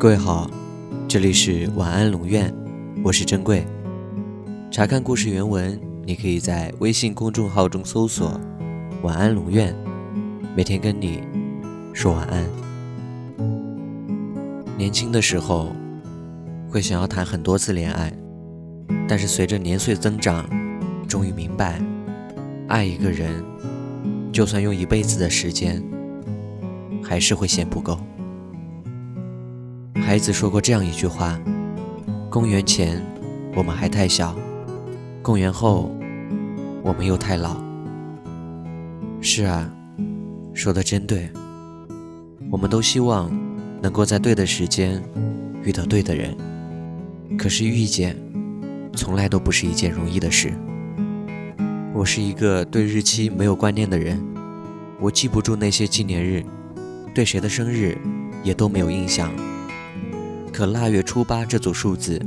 各位好，这里是晚安龙院，我是珍贵。查看故事原文，你可以在微信公众号中搜索“晚安龙院”，每天跟你说晚安。年轻的时候会想要谈很多次恋爱，但是随着年岁增长，终于明白，爱一个人，就算用一辈子的时间，还是会嫌不够。孩子说过这样一句话：“公元前，我们还太小；公元后，我们又太老。”是啊，说的真对。我们都希望能够在对的时间遇到对的人，可是遇见从来都不是一件容易的事。我是一个对日期没有观念的人，我记不住那些纪念日，对谁的生日也都没有印象。可腊月初八这组数字，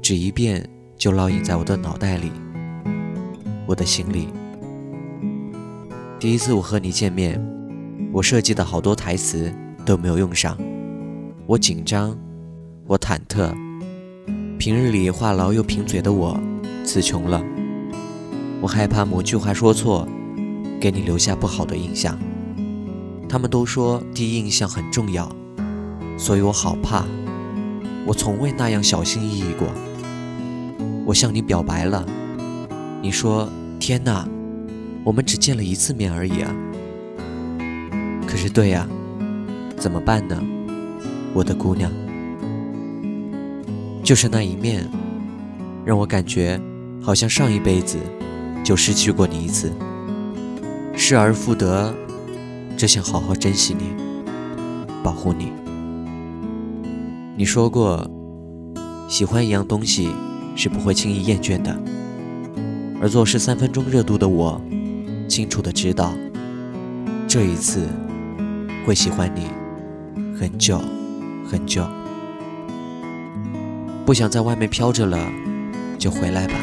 只一遍就烙印在我的脑袋里，我的心里。第一次我和你见面，我设计的好多台词都没有用上，我紧张，我忐忑。平日里话痨又贫嘴的我，词穷了。我害怕某句话说错，给你留下不好的印象。他们都说第一印象很重要，所以我好怕。我从未那样小心翼翼过。我向你表白了，你说：“天哪，我们只见了一次面而已啊！”可是，对呀，怎么办呢，我的姑娘？就是那一面，让我感觉好像上一辈子就失去过你一次，失而复得，只想好好珍惜你，保护你。你说过，喜欢一样东西是不会轻易厌倦的。而做事三分钟热度的我，清楚的知道，这一次会喜欢你很久很久。不想在外面飘着了，就回来吧。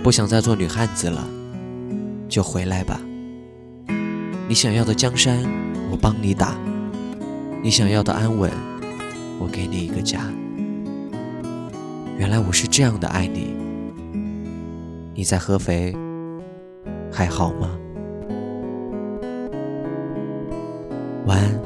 不想再做女汉子了，就回来吧。你想要的江山，我帮你打；你想要的安稳。我给你一个家。原来我是这样的爱你。你在合肥还好吗？晚安。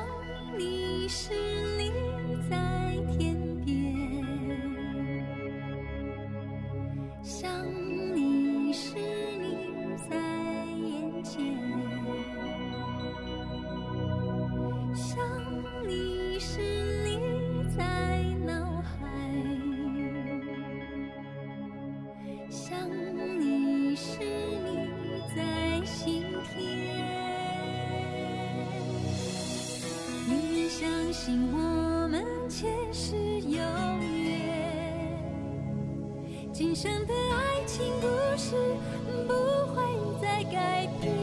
心相信我们前世有约，今生的爱情故事不会再改变。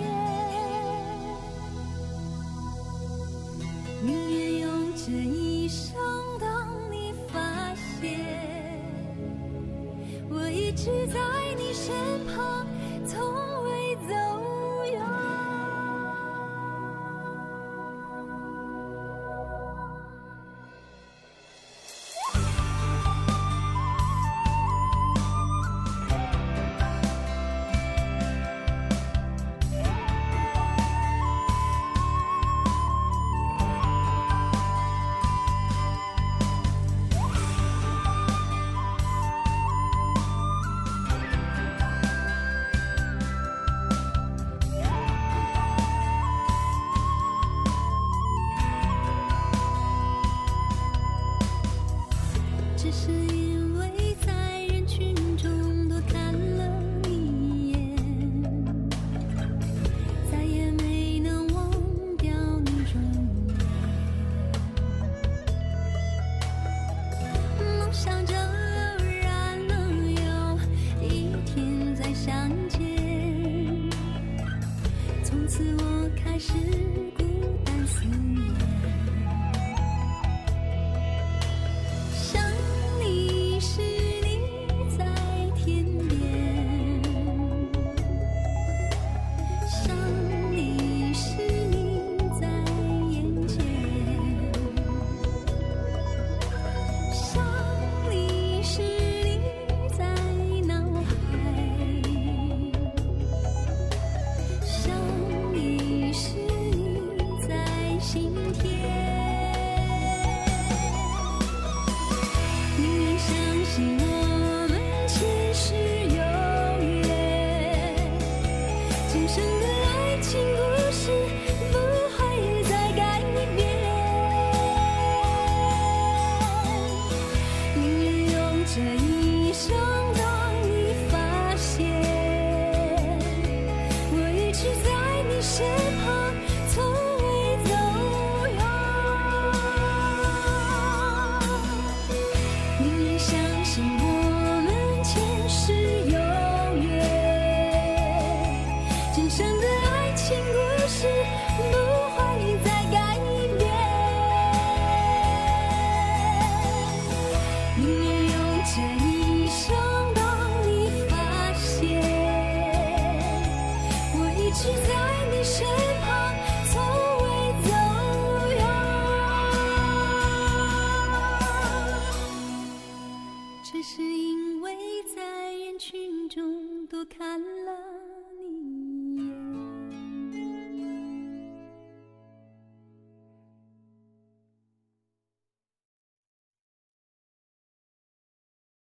从此，我开始。